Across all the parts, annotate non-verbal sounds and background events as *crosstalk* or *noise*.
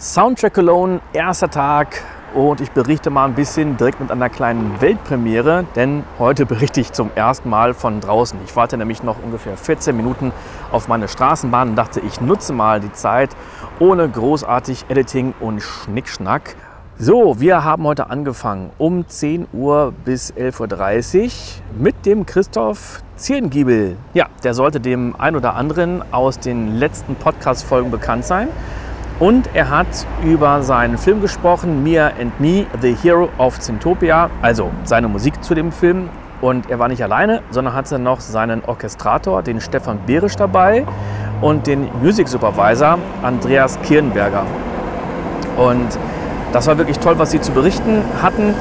Soundtrack Alone, erster Tag und ich berichte mal ein bisschen direkt mit einer kleinen Weltpremiere, denn heute berichte ich zum ersten Mal von draußen. Ich warte nämlich noch ungefähr 14 Minuten auf meine Straßenbahn und dachte, ich nutze mal die Zeit ohne großartig Editing und Schnickschnack. So, wir haben heute angefangen um 10 Uhr bis 11.30 Uhr mit dem Christoph Zierengiebel. Ja, der sollte dem ein oder anderen aus den letzten Podcast-Folgen bekannt sein. Und er hat über seinen Film gesprochen, Mia and Me, The Hero of Zintopia, also seine Musik zu dem Film. Und er war nicht alleine, sondern hatte noch seinen Orchestrator, den Stefan Behrisch, dabei und den Music Supervisor, Andreas Kirnberger. Und das war wirklich toll, was sie zu berichten hatten,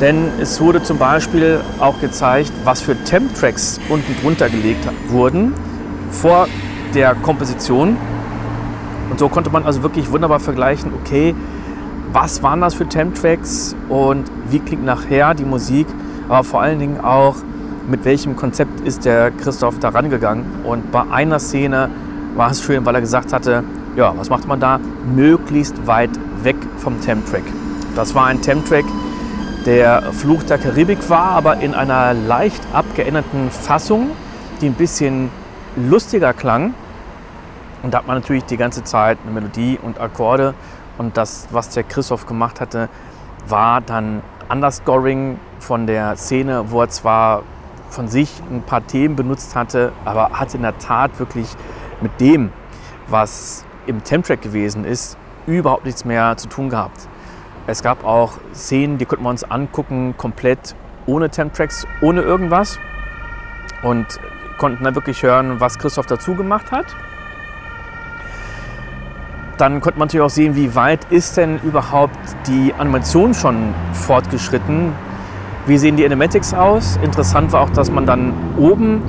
denn es wurde zum Beispiel auch gezeigt, was für Temp-Tracks unten drunter gelegt wurden vor der Komposition und so konnte man also wirklich wunderbar vergleichen, okay, was waren das für Temp-Tracks und wie klingt nachher die Musik, aber vor allen Dingen auch, mit welchem Konzept ist der Christoph da rangegangen. Und bei einer Szene war es schön, weil er gesagt hatte, ja, was macht man da? Möglichst weit weg vom Temp-Track. Das war ein Temp-Track, der Fluch der Karibik war, aber in einer leicht abgeänderten Fassung, die ein bisschen lustiger klang und da hat man natürlich die ganze Zeit eine Melodie und Akkorde. Und das, was der Christoph gemacht hatte, war dann Underscoring von der Szene, wo er zwar von sich ein paar Themen benutzt hatte, aber hat in der Tat wirklich mit dem, was im Temp-Track gewesen ist, überhaupt nichts mehr zu tun gehabt. Es gab auch Szenen, die konnten wir uns angucken, komplett ohne Temp-Tracks, ohne irgendwas. Und konnten dann wirklich hören, was Christoph dazu gemacht hat. Dann konnte man natürlich auch sehen, wie weit ist denn überhaupt die Animation schon fortgeschritten. Wie sehen die Animatics aus? Interessant war auch, dass man dann oben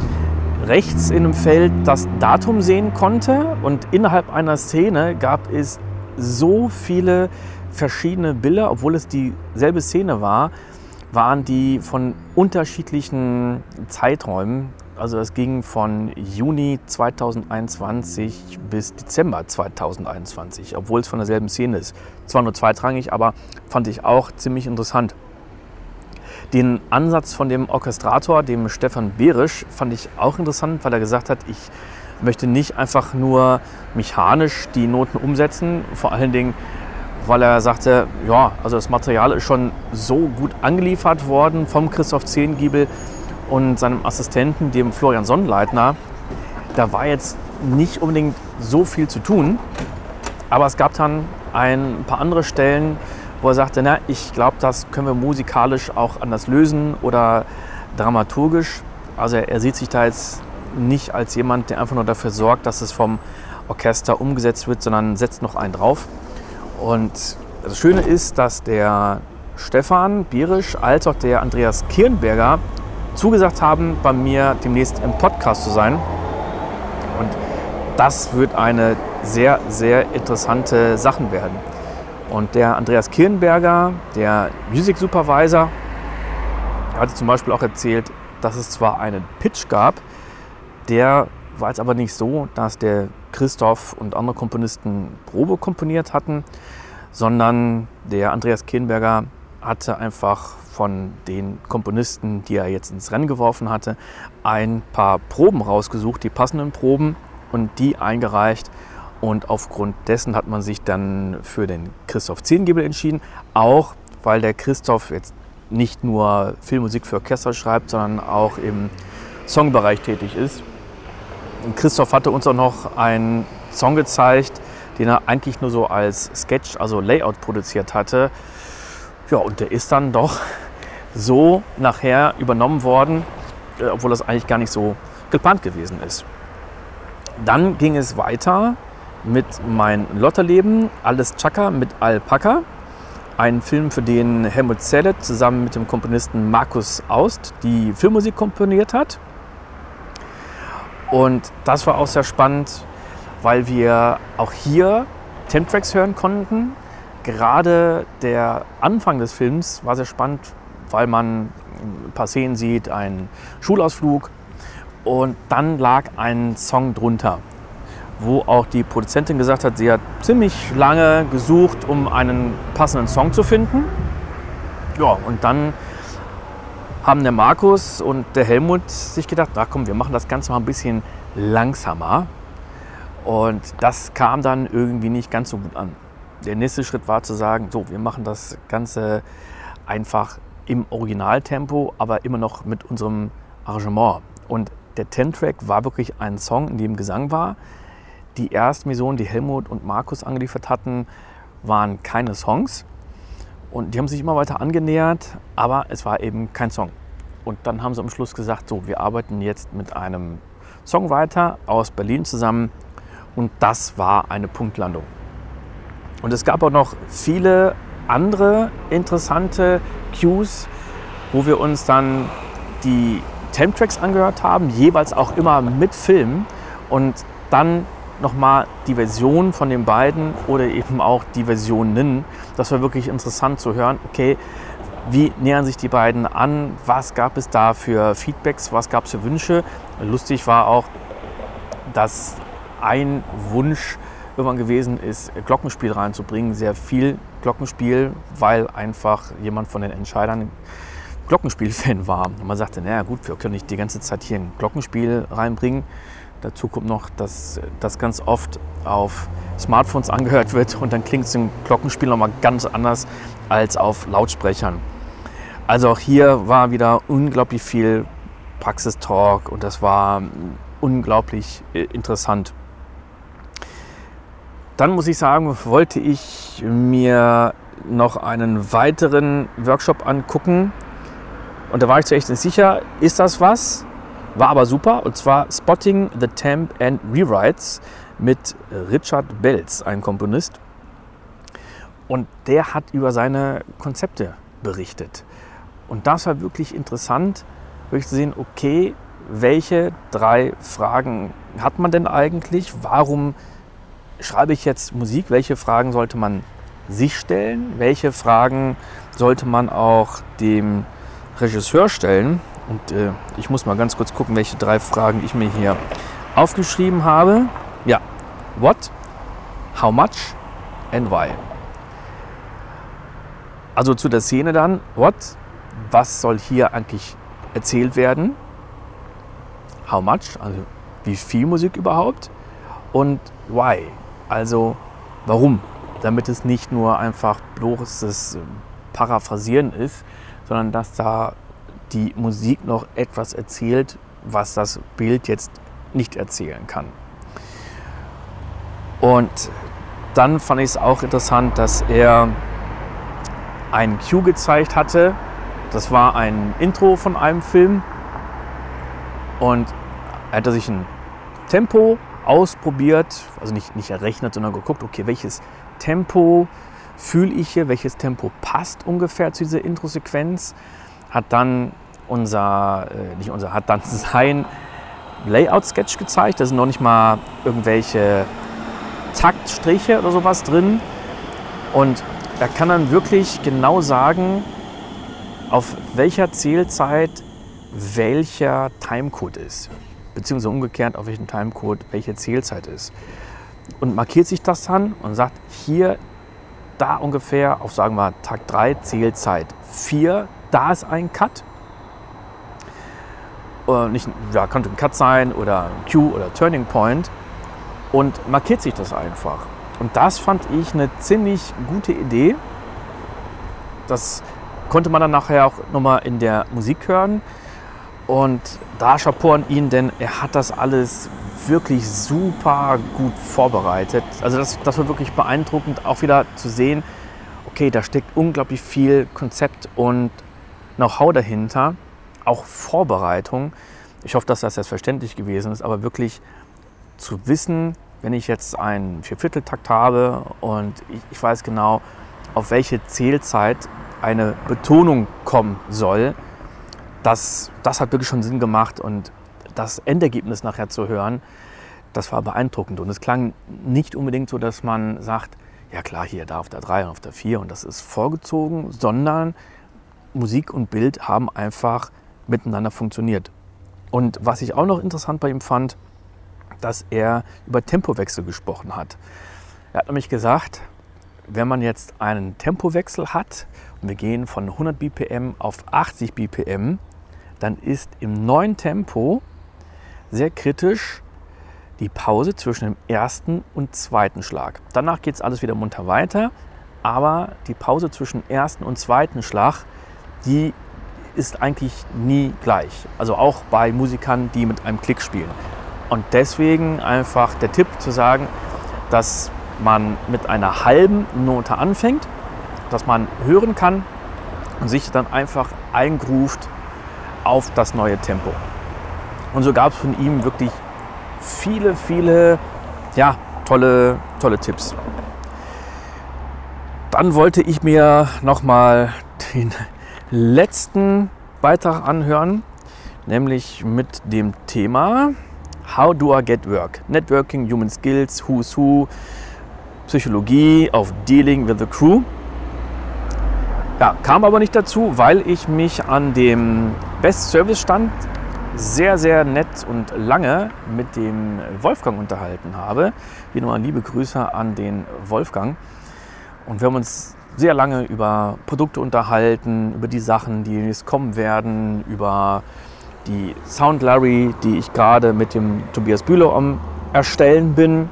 rechts in einem Feld das Datum sehen konnte und innerhalb einer Szene gab es so viele verschiedene Bilder, obwohl es dieselbe Szene war, waren die von unterschiedlichen Zeiträumen also es ging von Juni 2021 bis Dezember 2021, obwohl es von derselben Szene ist. Zwar nur zweitrangig, aber fand ich auch ziemlich interessant. Den Ansatz von dem Orchestrator, dem Stefan Behrisch, fand ich auch interessant, weil er gesagt hat, ich möchte nicht einfach nur mechanisch die Noten umsetzen, vor allen Dingen, weil er sagte, ja, also das Material ist schon so gut angeliefert worden vom Christoph Zehngiebel, und seinem Assistenten, dem Florian Sonnleitner, da war jetzt nicht unbedingt so viel zu tun. Aber es gab dann ein paar andere Stellen, wo er sagte, na, ich glaube, das können wir musikalisch auch anders lösen oder dramaturgisch. Also er, er sieht sich da jetzt nicht als jemand, der einfach nur dafür sorgt, dass es vom Orchester umgesetzt wird, sondern setzt noch einen drauf. Und das Schöne ist, dass der Stefan Bierisch als auch der Andreas Kirnberger zugesagt haben, bei mir demnächst im Podcast zu sein. Und das wird eine sehr, sehr interessante Sache werden. Und der Andreas Kirnberger, der Music Supervisor, hat zum Beispiel auch erzählt, dass es zwar einen Pitch gab, der war jetzt aber nicht so, dass der Christoph und andere Komponisten Probe komponiert hatten, sondern der Andreas Kirnberger hatte einfach von den Komponisten, die er jetzt ins Rennen geworfen hatte, ein paar Proben rausgesucht, die passenden Proben und die eingereicht. Und aufgrund dessen hat man sich dann für den Christoph Zehngiebel entschieden, auch weil der Christoph jetzt nicht nur Filmmusik für Orchester schreibt, sondern auch im Songbereich tätig ist. Und Christoph hatte uns auch noch einen Song gezeigt, den er eigentlich nur so als Sketch, also Layout produziert hatte. Ja, und der ist dann doch so nachher übernommen worden, äh, obwohl das eigentlich gar nicht so geplant gewesen ist. Dann ging es weiter mit Mein Lotterleben, Alles Chaka mit Alpaka. Ein Film, für den Helmut Zellet zusammen mit dem Komponisten Markus Aust die Filmmusik komponiert hat. Und das war auch sehr spannend, weil wir auch hier Temp-Tracks hören konnten. Gerade der Anfang des Films war sehr spannend, weil man ein paar Szenen sieht, einen Schulausflug und dann lag ein Song drunter. wo auch die Produzentin gesagt hat, sie hat ziemlich lange gesucht, um einen passenden Song zu finden. Ja, und dann haben der Markus und der Helmut sich gedacht, na komm, wir machen das Ganze mal ein bisschen langsamer. Und das kam dann irgendwie nicht ganz so gut an. Der nächste Schritt war zu sagen, so, wir machen das Ganze einfach im Originaltempo, aber immer noch mit unserem Arrangement. Und der Ten-Track war wirklich ein Song, in dem Gesang war. Die ersten Versionen, die Helmut und Markus angeliefert hatten, waren keine Songs. Und die haben sich immer weiter angenähert, aber es war eben kein Song. Und dann haben sie am Schluss gesagt, so, wir arbeiten jetzt mit einem Songwriter aus Berlin zusammen. Und das war eine Punktlandung. Und es gab auch noch viele andere interessante Cues, wo wir uns dann die Temp-Tracks angehört haben, jeweils auch immer mit Film und dann nochmal die Version von den beiden oder eben auch die Versionen. Das war wirklich interessant zu hören. Okay, wie nähern sich die beiden an? Was gab es da für Feedbacks? Was gab es für Wünsche? Lustig war auch, dass ein Wunsch irgendwann gewesen ist, Glockenspiel reinzubringen. Sehr viel Glockenspiel, weil einfach jemand von den Entscheidern Glockenspiel-Fan war. Und man sagte, naja gut, wir können nicht die ganze Zeit hier ein Glockenspiel reinbringen. Dazu kommt noch, dass das ganz oft auf Smartphones angehört wird und dann klingt es im Glockenspiel nochmal ganz anders als auf Lautsprechern. Also auch hier war wieder unglaublich viel Praxistalk und das war unglaublich äh, interessant. Dann muss ich sagen, wollte ich mir noch einen weiteren Workshop angucken. Und da war ich zuerst nicht sicher, ist das was? War aber super. Und zwar Spotting the Temp and Rewrites mit Richard Belz, ein Komponist. Und der hat über seine Konzepte berichtet. Und das war wirklich interessant, wirklich zu sehen, okay, welche drei Fragen hat man denn eigentlich? Warum schreibe ich jetzt Musik? Welche Fragen sollte man sich stellen? Welche Fragen sollte man auch dem Regisseur stellen? Und äh, ich muss mal ganz kurz gucken, welche drei Fragen ich mir hier aufgeschrieben habe. Ja, what, how much and why. Also zu der Szene dann, what, was soll hier eigentlich erzählt werden? How much, also wie viel Musik überhaupt? Und why, also warum? Damit es nicht nur einfach bloßes Paraphrasieren ist, sondern dass da die Musik noch etwas erzählt, was das Bild jetzt nicht erzählen kann. Und dann fand ich es auch interessant, dass er ein Cue gezeigt hatte. Das war ein Intro von einem Film. Und er hatte sich ein Tempo ausprobiert, also nicht, nicht errechnet, sondern geguckt, okay, welches Tempo fühle ich hier, welches Tempo passt ungefähr zu dieser Intro-Sequenz, hat dann unser, äh, nicht unser, hat dann *laughs* sein Layout-Sketch gezeigt, da sind noch nicht mal irgendwelche Taktstriche oder sowas drin. Und er kann dann wirklich genau sagen, auf welcher Zählzeit welcher Timecode ist beziehungsweise umgekehrt, auf welchem Timecode welche Zählzeit ist. Und markiert sich das dann und sagt, hier, da ungefähr auf, sagen wir, Tag 3 Zählzeit 4, da ist ein Cut. Oder nicht, ja, könnte ein Cut sein oder Q oder Turning Point und markiert sich das einfach. Und das fand ich eine ziemlich gute Idee. Das konnte man dann nachher auch nochmal in der Musik hören. Und da Chapeau an ihn, denn er hat das alles wirklich super gut vorbereitet. Also das, das war wirklich beeindruckend, auch wieder zu sehen, okay, da steckt unglaublich viel Konzept und Know-how dahinter, auch Vorbereitung. Ich hoffe, dass das jetzt verständlich gewesen ist, aber wirklich zu wissen, wenn ich jetzt einen Viervierteltakt habe und ich, ich weiß genau, auf welche Zählzeit eine Betonung kommen soll, das, das hat wirklich schon Sinn gemacht und das Endergebnis nachher zu hören, das war beeindruckend. Und es klang nicht unbedingt so, dass man sagt, ja klar, hier, da auf der 3 und auf der 4 und das ist vorgezogen, sondern Musik und Bild haben einfach miteinander funktioniert. Und was ich auch noch interessant bei ihm fand, dass er über Tempowechsel gesprochen hat. Er hat nämlich gesagt, wenn man jetzt einen Tempowechsel hat und wir gehen von 100 BPM auf 80 BPM, dann ist im neuen Tempo sehr kritisch die Pause zwischen dem ersten und zweiten Schlag. Danach geht es alles wieder munter weiter, aber die Pause zwischen ersten und zweiten Schlag, die ist eigentlich nie gleich. Also auch bei Musikern, die mit einem Klick spielen. Und deswegen einfach der Tipp zu sagen, dass man mit einer halben Note anfängt, dass man hören kann und sich dann einfach eingruft auf das neue Tempo. Und so gab es von ihm wirklich viele, viele ja, tolle, tolle Tipps. Dann wollte ich mir noch mal den letzten Beitrag anhören, nämlich mit dem Thema How do I get work? Networking, Human Skills, Who's Who, Psychologie auf Dealing with the Crew. Ja, kam aber nicht dazu, weil ich mich an dem Best Service Stand sehr, sehr nett und lange mit dem Wolfgang unterhalten habe. Hier nochmal liebe Grüße an den Wolfgang. Und wir haben uns sehr lange über Produkte unterhalten, über die Sachen, die jetzt kommen werden, über die Sound Larry, die ich gerade mit dem Tobias Bühler am Erstellen bin.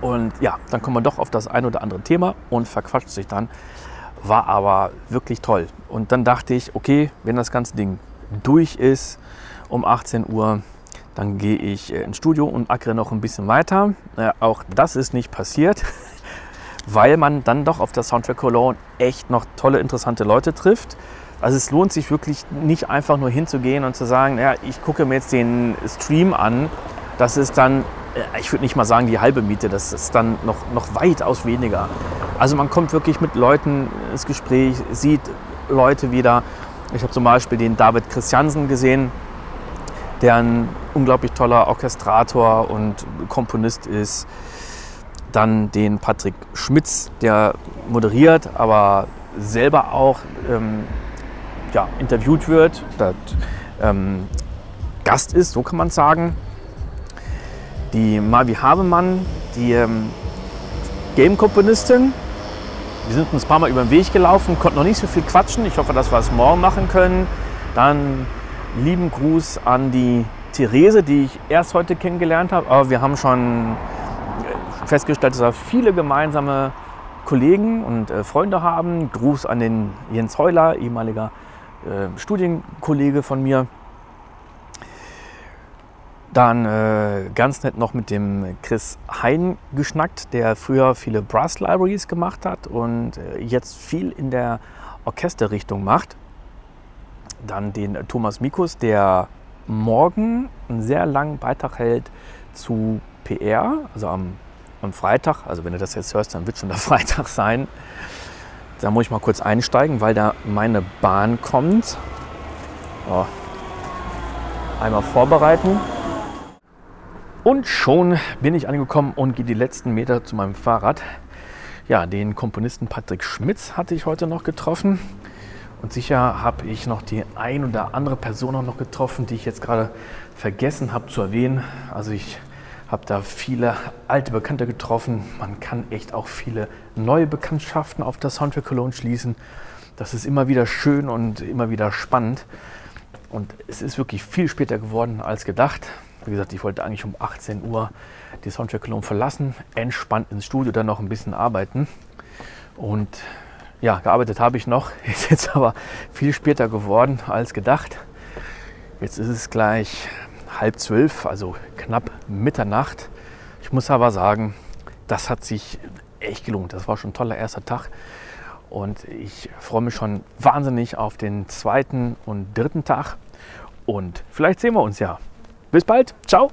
Und ja, dann kommt man doch auf das ein oder andere Thema und verquatscht sich dann. War aber wirklich toll. Und dann dachte ich, okay, wenn das ganze Ding durch ist um 18 Uhr, dann gehe ich äh, ins Studio und ackere noch ein bisschen weiter. Äh, auch das ist nicht passiert, *laughs* weil man dann doch auf der Soundtrack Cologne echt noch tolle, interessante Leute trifft. Also es lohnt sich wirklich nicht einfach nur hinzugehen und zu sagen, ja, ich gucke mir jetzt den Stream an. Das ist dann, ich würde nicht mal sagen die halbe Miete, das ist dann noch, noch weitaus weniger. Also man kommt wirklich mit Leuten ins Gespräch, sieht Leute wieder ich habe zum Beispiel den David Christiansen gesehen, der ein unglaublich toller Orchestrator und Komponist ist. Dann den Patrick Schmitz, der moderiert, aber selber auch ähm, ja, interviewt wird, dat, ähm, Gast ist, so kann man sagen. Die Mavi Habemann, die ähm, Game-Komponistin, wir sind uns ein paar Mal über den Weg gelaufen, konnten noch nicht so viel quatschen. Ich hoffe, dass wir es morgen machen können. Dann lieben Gruß an die Therese, die ich erst heute kennengelernt habe. Aber wir haben schon festgestellt, dass wir viele gemeinsame Kollegen und äh, Freunde haben. Gruß an den Jens Heuler, ehemaliger äh, Studienkollege von mir. Dann äh, ganz nett noch mit dem Chris Hein geschnackt, der früher viele Brass Libraries gemacht hat und äh, jetzt viel in der Orchesterrichtung macht. Dann den Thomas Mikus, der morgen einen sehr langen Beitrag hält zu PR, also am, am Freitag. Also wenn du das jetzt hörst, dann wird schon der *laughs* Freitag sein. Da muss ich mal kurz einsteigen, weil da meine Bahn kommt. Oh. Einmal vorbereiten. Und schon bin ich angekommen und gehe die letzten Meter zu meinem Fahrrad. Ja, den Komponisten Patrick Schmitz hatte ich heute noch getroffen. Und sicher habe ich noch die ein oder andere Person auch noch getroffen, die ich jetzt gerade vergessen habe zu erwähnen. Also ich habe da viele alte Bekannte getroffen. Man kann echt auch viele neue Bekanntschaften auf der Soundtrack Cologne schließen. Das ist immer wieder schön und immer wieder spannend. Und es ist wirklich viel später geworden als gedacht. Wie gesagt, ich wollte eigentlich um 18 Uhr die Soundtrack Cologne verlassen, entspannt ins Studio, dann noch ein bisschen arbeiten. Und ja, gearbeitet habe ich noch, *laughs* ist jetzt aber viel später geworden als gedacht. Jetzt ist es gleich halb zwölf, also knapp Mitternacht. Ich muss aber sagen, das hat sich echt gelohnt. Das war schon ein toller erster Tag. Und ich freue mich schon wahnsinnig auf den zweiten und dritten Tag. Und vielleicht sehen wir uns ja. Bis bald. Ciao.